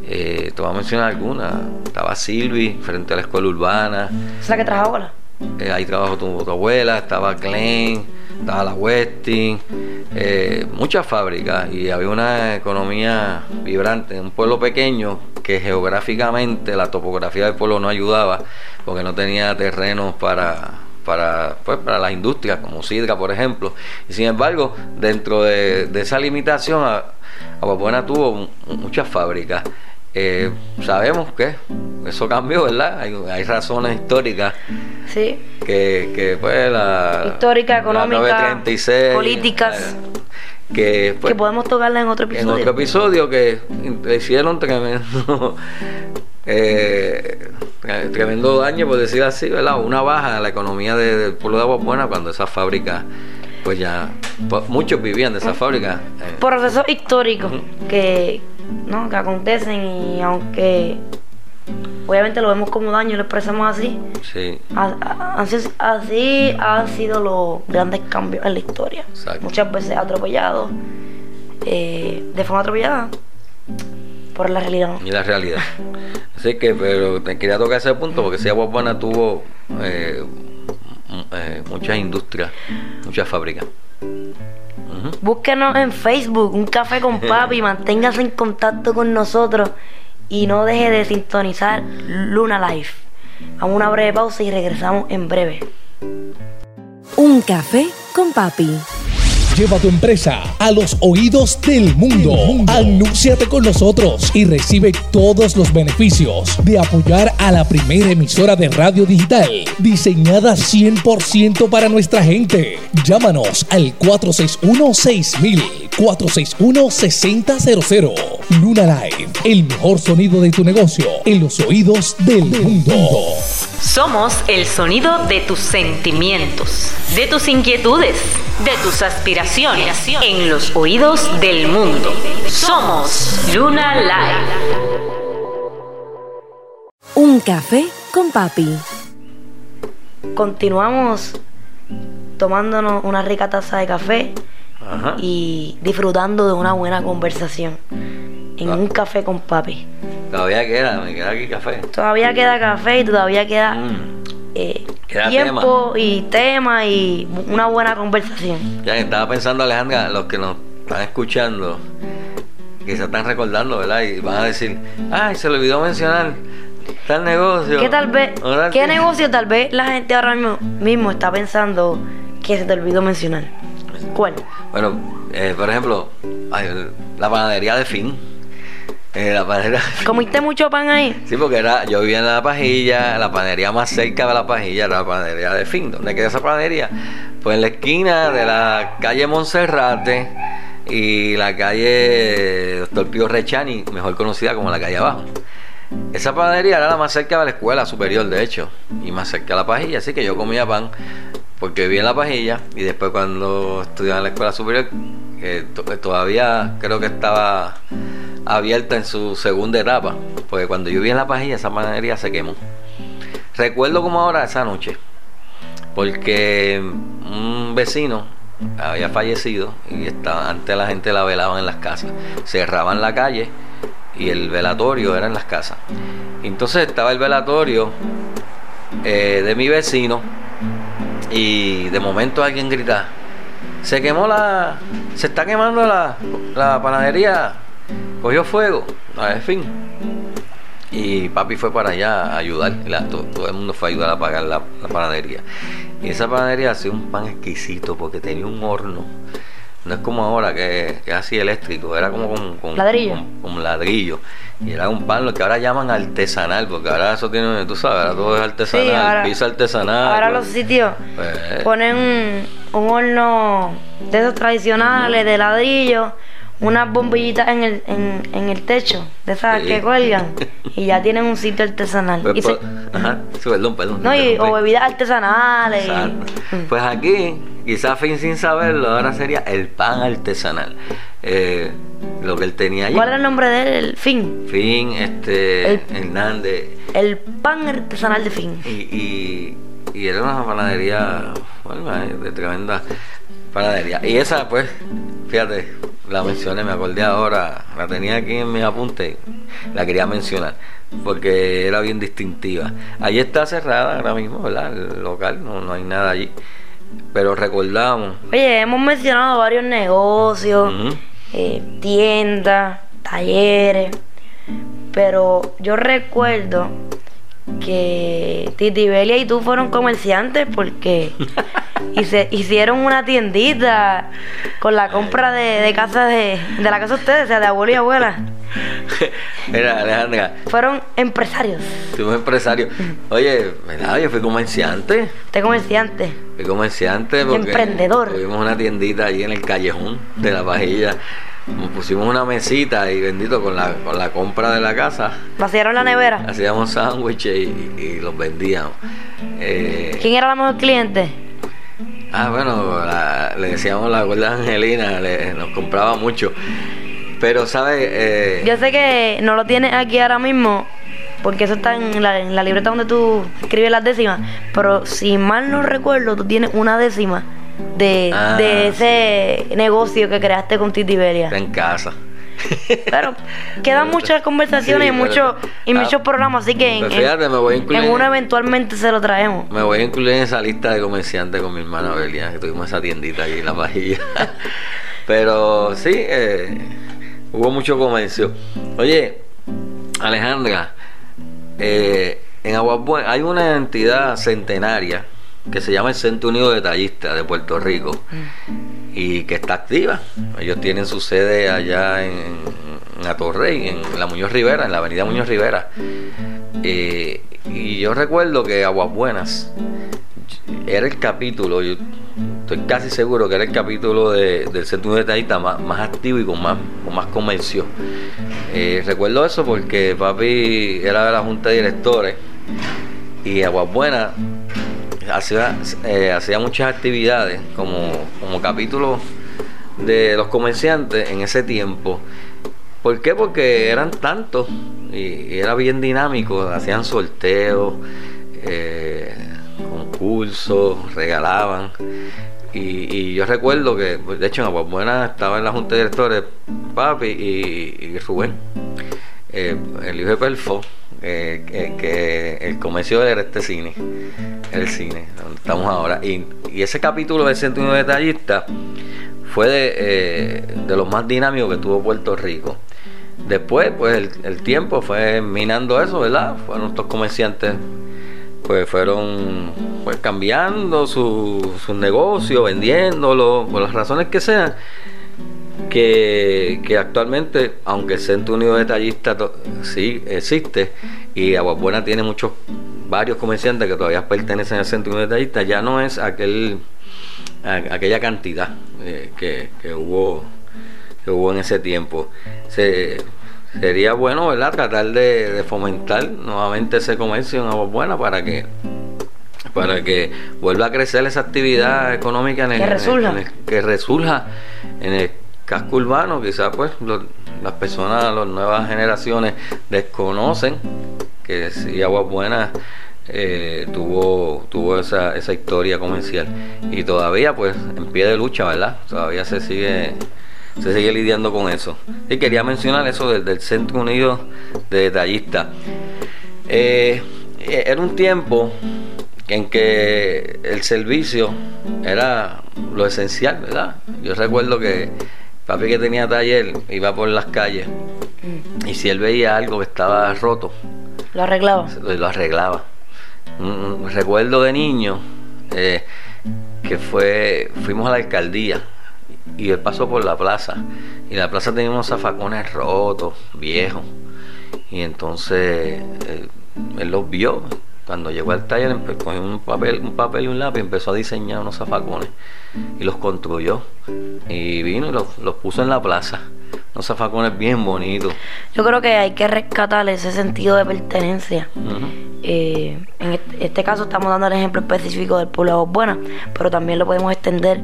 Eh, te voy a mencionar algunas. Estaba Silvi, frente a la escuela urbana. ¿Es la que trabaja ahora? Eh, ahí trabajó tu, tu, abuela, estaba Klein, estaba la Westing, eh, muchas fábricas y había una economía vibrante. Un pueblo pequeño que geográficamente la topografía del pueblo no ayudaba porque no tenía terrenos para, para, pues, para las industrias como Sidra, por ejemplo. Y sin embargo, dentro de, esa limitación, Aguabuena tuvo muchas fábricas. Eh, sabemos que eso cambió, ¿verdad? Hay, razones históricas. Sí. Que, que pues la. Histórica, económica, políticas. Que, pues, que podemos tocarla en otro episodio. En otro episodio que hicieron tremendo. Eh, tremendo daño, por decir así, ¿verdad? Una baja en la economía del pueblo de Agua Buena cuando esas fábricas, pues ya, pues, muchos vivían de esas fábricas. Eh. Procesos históricos que, ¿no? que acontecen y aunque obviamente lo vemos como daño, lo expresamos así. Sí. Así, así han sido los grandes cambios en la historia. Muchas veces atropellados, eh, de forma atropellada, por la realidad. Y la realidad. Así que, pero te quería tocar ese punto porque si Agua Buena tuvo eh, eh, muchas industrias, muchas fábricas. Búsquenos en Facebook, un café con papi, manténgase en contacto con nosotros y no deje de sintonizar Luna Life. a una breve pausa y regresamos en breve. Un café con papi. Lleva tu empresa a los oídos del mundo. Anúnciate con nosotros y recibe todos los beneficios de apoyar a la primera emisora de radio digital diseñada 100% para nuestra gente. Llámanos al 461-6000, 461-6000. Luna Live, el mejor sonido de tu negocio en los oídos del mundo. Somos el sonido de tus sentimientos, de tus inquietudes, de tus aspiraciones en los oídos del mundo. Somos Luna Live. Un café con papi. Continuamos tomándonos una rica taza de café y disfrutando de una buena conversación en ah. un café con papi. Todavía queda, me queda aquí café. Todavía queda café y todavía queda, mm. eh, tiempo y tema y una buena conversación. Ya estaba pensando, Alejandra, los que nos están escuchando, que se están recordando, ¿verdad? Y van a decir, ay, se le olvidó mencionar tal negocio. ¿Qué tal vez? ¿Qué negocio tal vez la gente ahora mismo, está pensando que se te olvidó mencionar? ¿Cuál? Bueno, eh, por ejemplo, la panadería de Fin. Eh, la. ¿Comiste mucho pan ahí? Sí, porque era, yo vivía en la pajilla, la panadería más cerca de la pajilla era la panadería de Fin. ¿Dónde queda esa panadería? Pues en la esquina de la calle Monserrate y la calle Doctor Pío Rechani, mejor conocida como la calle abajo. Esa panadería era la más cerca de la escuela superior, de hecho, y más cerca de la pajilla, así que yo comía pan porque vivía en la pajilla y después cuando estudiaba en la escuela superior, todavía creo que estaba abierta en su segunda etapa, porque cuando yo vivía en la pajilla esa panadería se quemó. Recuerdo como ahora esa noche, porque un vecino había fallecido y estaba, antes la gente la velaban en las casas, cerraban la calle y el velatorio era en las casas. Entonces estaba el velatorio eh, de mi vecino y de momento alguien grita, se quemó la, se está quemando la, la panadería, cogió fuego, a fin. Y papi fue para allá a ayudar, todo, el mundo fue a ayudar a apagar la, panadería. Y esa panadería hacía un pan exquisito porque tenía un horno no es como ahora que, es así eléctrico, era como con, ladrillo. Con, ladrillo. Y era un pan lo que ahora llaman artesanal, porque ahora eso tiene, tú sabes, ahora todo es artesanal, piso artesanal. Ahora pues. los sitios pues. ponen un, horno de esos tradicionales, de ladrillo, unas bombillitas en el, en, el techo, de esas que cuelgan, y ya tienen un sitio artesanal. Pues, ajá, perdón, perdón. No, o bebidas artesanales. Pues aquí Quizás fin sin saberlo, ahora sería el pan artesanal. Eh, lo que él tenía allí. ¿Cuál era el nombre de él? Fin. Fin, este, Hernández. El pan artesanal de Fin. Y, y, era una panadería, bueno, eh, de tremenda panadería. Y esa, pues, fíjate, la mencioné, me acordé ahora, la tenía aquí en mi apunte, la quería mencionar, porque era bien distintiva. Allí está cerrada ahora mismo, ¿verdad? El local, no, no hay nada allí pero recordamos. Oye, hemos mencionado varios negocios, eh, tiendas, talleres, pero yo recuerdo que Titi Belia y tú fueron comerciantes porque hicieron una tiendita con la compra de, casa de, la casa de ustedes, o sea, de abuelo y abuela. Mira, Alejandra. Fueron empresarios. Fuimos empresarios. Oye, ¿verdad? Yo fui comerciante. Usted comerciante. Fui comerciante porque Emprendedor. Tuvimos una tiendita allí en el callejón de la vajilla. Nos pusimos una mesita y bendito con la, con la compra de la casa. ¿Vaciaron la nevera? Hacíamos sándwiches y, los vendíamos. Eh, ¿Quién era la mejor cliente? Ah, bueno, le decíamos la gorda Angelina, nos compraba mucho. Pero, ¿sabes? Eh, Yo sé que no lo tienes aquí ahora mismo, porque eso está en la, en la libreta donde tú escribes las décimas. Pero si mal no recuerdo, tú tienes una décima de, ah, ese negocio que creaste con Titi Beria. en casa. Pero quedan muchas conversaciones y, muchos y ah, muchos programas, así que en, pues uno eventualmente se lo traemos. Me voy a incluir en esa lista de comerciantes con mi hermana Belia, que tuvimos esa tiendita ahí en la vajilla. Pero sí, eh, hubo mucho comercio. Oye, Alejandra, eh, en Aguabuena hay una entidad centenaria que se llama el Centro Unido de Tallistas de Puerto Rico mm. y que está activa. Ellos tienen su sede allá en, en Atorrey, en la Muñoz Rivera, en la avenida Muñoz Rivera. Eh, y yo recuerdo que Aguas Buenas era el capítulo, yo estoy casi seguro que era el capítulo del Centro Unido de Tallistas más, activo y con más, con más comercio. Eh, recuerdo eso porque papi era de la junta de directores y Aguas Buenas hacía, eh, hacía muchas actividades como, como capítulo de los comerciantes en ese tiempo. ¿Por qué? Porque eran tantos y, era bien dinámico, hacían sorteos, eh, concursos, regalaban. Y, yo recuerdo que, pues, de hecho, en Aguabuena estaba en la junta de directores Papi y, Rubén, eh, el hijo de Pelfo, que, el comercio era este cine, el cine, donde estamos ahora. Y, ese capítulo del 101 detallista fue eh, de, los más dinámicos que tuvo Puerto Rico. Después, pues el, tiempo fue minando eso, ¿verdad? Fueron estos comerciantes, pues fueron pues, cambiando sus su negocios, vendiéndolo, por las razones que sean que, actualmente, aunque el Centro Unido de Detallistas sí existe y Aguabuena tiene muchos, varios comerciantes que todavía pertenecen al Centro Unido de Detallistas, ya no es aquel aquella cantidad eh, que, hubo que hubo en ese tiempo. sería bueno, ¿verdad? Tratar de, fomentar nuevamente ese comercio en Aguabuena para que para que vuelva a crecer esa actividad económica en el, que resurja, que resurja en el casco urbano, quizás pues las personas, las nuevas generaciones desconocen que si Aguas Buenas eh, tuvo, tuvo esa, esa historia comercial y todavía pues en pie de lucha, ¿verdad? Todavía se sigue se sigue lidiando con eso. Y quería mencionar eso del, del Centro Unido de Detallistas. Eh, era un tiempo en que el servicio era lo esencial, ¿verdad? Yo recuerdo que papi que tenía taller iba por las calles y si él veía algo que estaba roto, Lo arreglaba. lo, arreglaba. Un- un recuerdo de niño eh, que fue, fuimos a la alcaldía y él pasó por la plaza y la plaza tenía unos zafacones rotos, viejos y entonces eh, él los vio. Cuando llegó al taller cogió un papel, un papel y un lápiz empezó a diseñar unos zafacones y los construyó y vino y los, los puso en la plaza. Unos zafacones bien bonitos. Yo creo que hay que rescatar ese sentido de pertenencia. Ujú. Eh, en este, este caso estamos dando el ejemplo específico del pueblo de Buenas, pero también lo podemos extender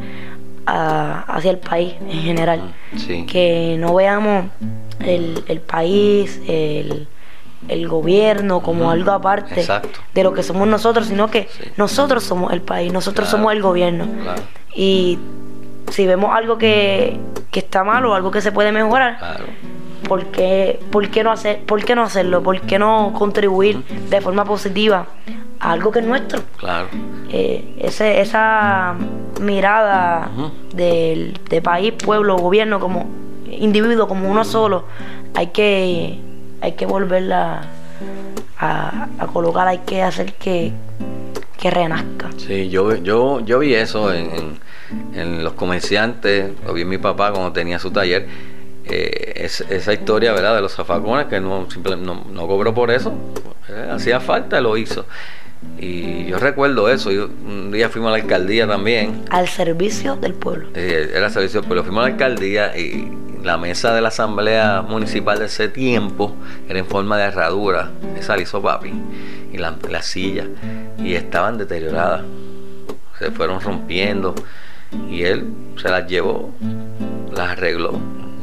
a- hacia el país en general. Sí. Que no veamos el, el país, el, el gobierno como algo aparte Exacto. de lo que somos nosotros, sino que Sí. nosotros somos el país, nosotros Claro. somos el gobierno. Claro. Y si vemos algo que, que está mal o algo que se puede mejorar, Claro. ¿por qué, por qué no hacer, por qué no hacerlo? ¿Por qué no contribuir de forma positiva a algo que es nuestro? Claro. Eh, ese, esa mirada del, de país, pueblo, gobierno, como individuo, como uno solo, hay que, hay que volverla a, a colocar, hay que hacer que, que renazca. Sí, yo, yo, yo vi eso en, en- los comerciantes, lo vi en mi papá cuando tenía su taller. eh, es- esa historia, ¿verdad? De los zafacones, que no, simple- no, no cobró por eso. eh, hacía falta, lo hizo. Y yo recuerdo eso. Yo- un día fuimos a la alcaldía también. Al servicio del pueblo. eh, era servicio, pero fuimos a la alcaldía y la mesa de la asamblea municipal de ese tiempo era en forma de herradura. Esa la hizo papi. Y la, la silla. Y estaban deterioradas. Se fueron rompiendo. Y él se las llevó, las arregló,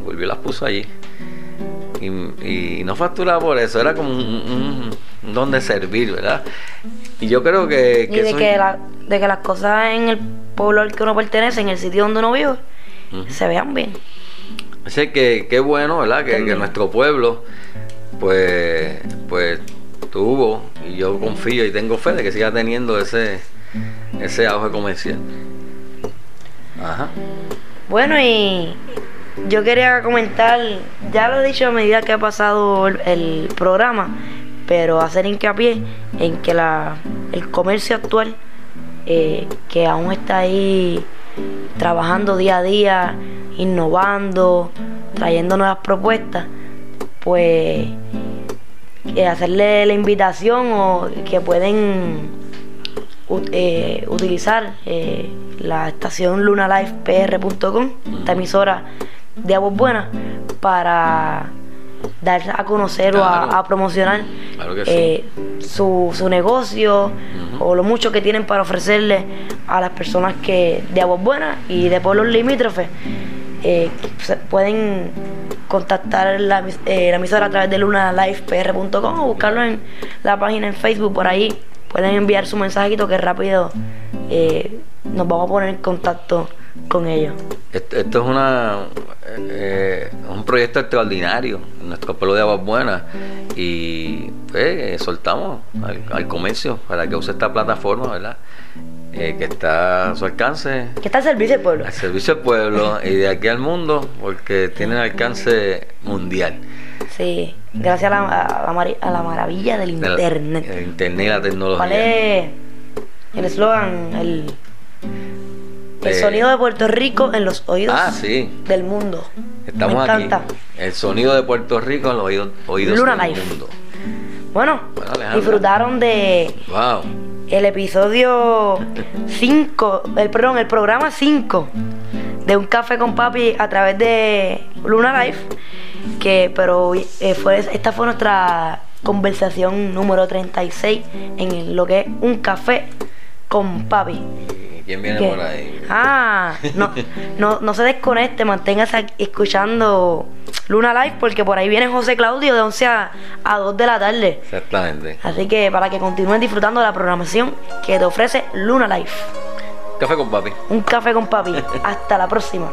volvió y las puso allí. Y, y no facturaba por eso, era como un, un- un don de servir, ¿verdad? Y yo creo que... Y que de eso- que, la- de que las cosas en el pueblo al que uno pertenece, en el sitio donde uno vive, se vean bien. Así que qué bueno, ¿verdad? Que, que nuestro pueblo, pues, pues tuvo, y yo confío y tengo fe de que siga teniendo ese, ese auge comercial. Ajá. Bueno, y yo quería comentar, ya lo he dicho a medida que ha pasado el, programa, pero hacer hincapié en que la, el comercio actual, eh, que aún está ahí trabajando día a día, innovando, trayendo nuevas propuestas, pues hacerle la invitación o que pueden eh, utilizar eh, la estación lunalifepr.com, esta emisora de Aguas Buenas, para dar a conocer o Claro. a, promocionar Claro que sí. eh, su, su negocio o lo mucho que tienen para ofrecerle a las personas que de Aguas Buenas y de pueblos limítrofes. eh, pueden contactar la, eh, la emisora a través de lunalifepr.com o buscarlo en la página en Facebook por ahí. Pueden enviar su mensajito que rápido eh, nos vamos a poner en contacto con ellos. Esto, esto es una eh, un proyecto extraordinario en nuestro pueblo de Aguas Buenas y pues, soltamos al, al comercio para que use esta plataforma, ¿verdad? Eh, que está a su alcance Que está al servicio del pueblo. al servicio del pueblo y de aquí al mundo porque tiene alcance mundial. Sí, gracias a la, a la mari- a la maravilla del De la- internet. El internet y la tecnología. ¿Cuál es el eslogan? El, el Eh, sonido de Puerto Rico en los oídos Ah, sí. del mundo. Estamos Me aquí. El sonido de Puerto Rico en los oídos, oídos Luna del Life. mundo. Bueno, disfrutaron de Wow. el episodio 5, el, perdón, el programa 5 de Un Café con Papi a través de Luna Life. Que, pero eh, fue, esta fue nuestra conversación número 36 en lo que es Un Café con Papi. ¿Y quién viene ¿Qué? por ahí? Ah, no, no, no se desconecte, manténgase escuchando Luna Live porque por ahí viene José Claudio de 11 a, a 2 de la tarde. Exactamente. Así que para que continúen disfrutando de la programación que te ofrece Luna Life. Café con papi. Un café con papi. Hasta la próxima.